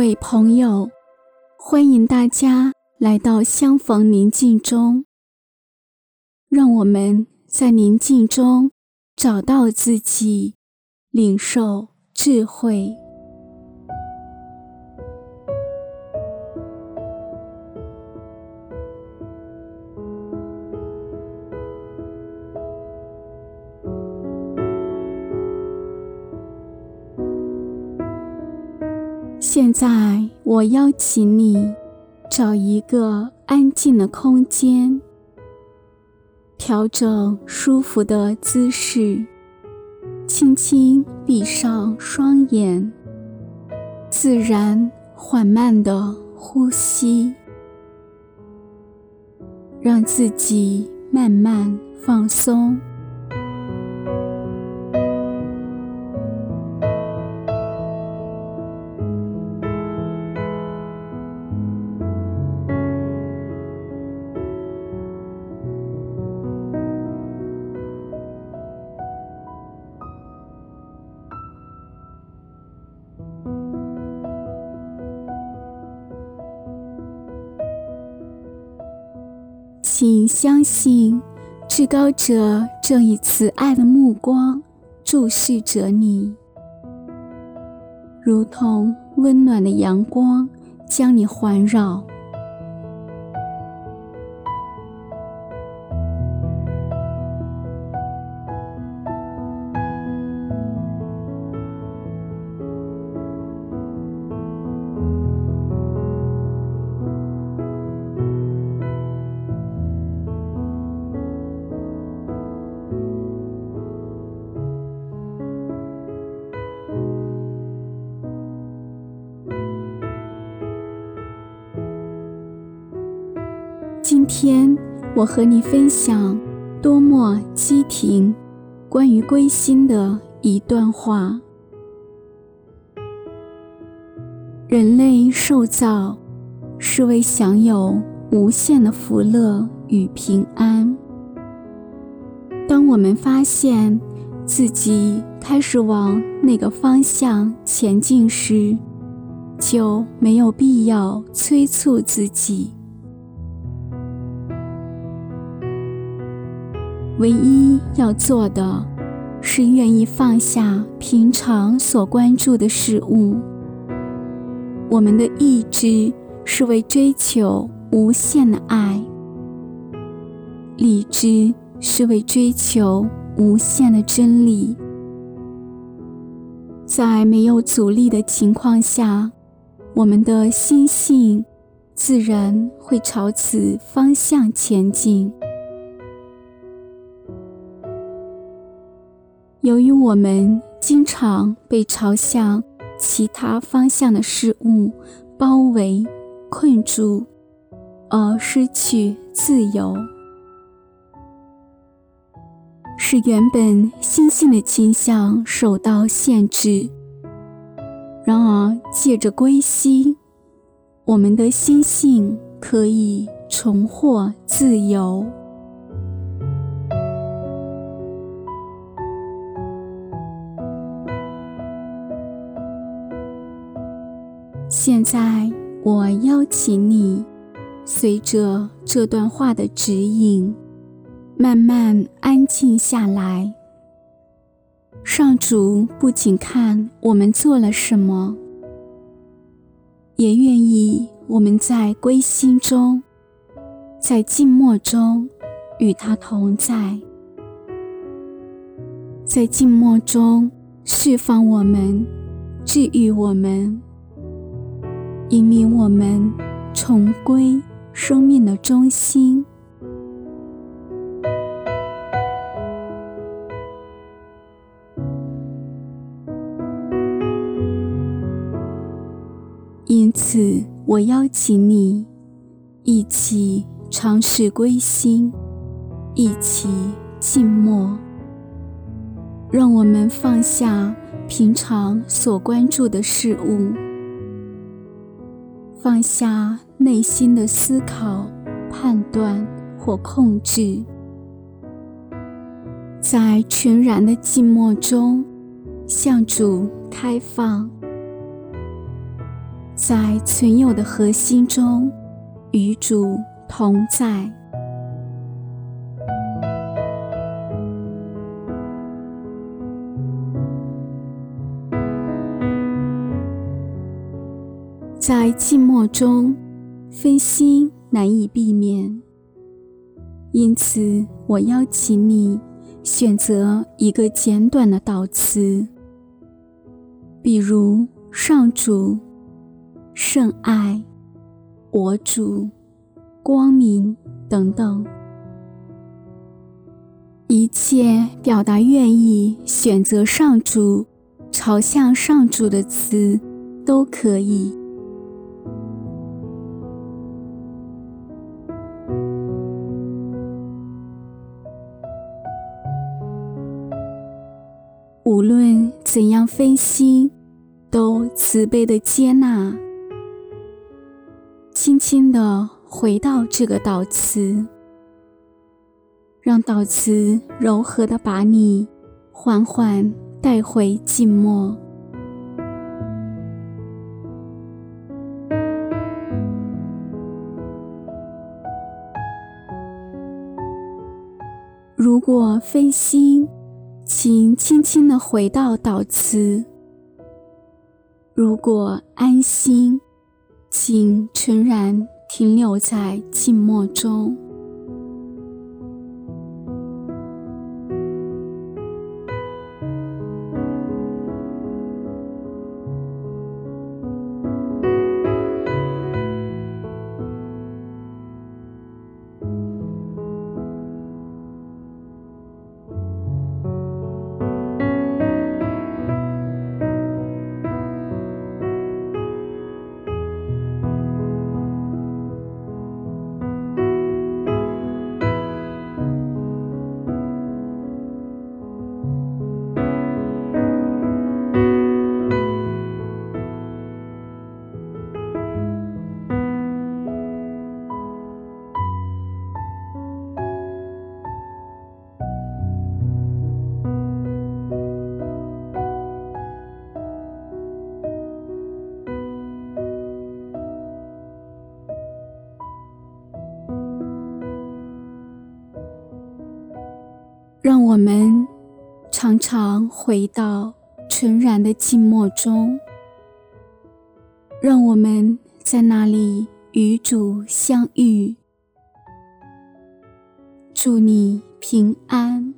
位朋友，欢迎大家来到相逢宁静中。让我们在宁静中找到自己，领受智慧。现在，我邀请你找一个安静的空间，调整舒服的姿势，轻轻闭上双眼，自然缓慢的呼吸，让自己慢慢放松。请相信，至高者正以慈爱的目光注视着你，如同温暖的阳光将你环绕。天我和你分享多默基廷关于归心的一段话：人类受造是为享有无限的福乐与平安。当我们发现自己开始往那个方向前进时，就没有必要催促自己。唯一要做的，是愿意放下平常所关注的事物。我们的意志是为追求无限的爱，理智是为追求无限的真理。在没有阻力的情况下，我们的心性自然会朝此方向前进。我们经常被朝向其他方向的事物包围、困住，而失去自由，使原本心性的倾向受到限制。然而，借着归心，我们的心性可以重获自由。现在，我邀请你，随着这段话的指引，慢慢安静下来。上主不仅看我们做了什么，也愿意我们在归心中，在静默中与他同在，在静默中释放我们，治愈我们。引领我们重归生命的中心。因此，我邀请你一起尝试归心，一起静默，让我们放下平常所关注的事物。放下内心的思考、判断或控制，在全然的静默中向主开放，在存有的核心中与主同在。在寂寞中，分心难以避免，因此我邀请你选择一个简短的祷词，比如“上主”、“圣爱”、“我主”、“光明”等等，一切表达愿意选择上主、朝向上主的词都可以。怎样分心，都慈悲的接纳，轻轻的回到这个导词，让导词柔和的把你缓缓带回静默。如果分心，请轻轻地回到祷词。如果安心，请诚然停留在静默中。让我们常常回到纯然的静默中，让我们在那里与主相遇。祝你平安。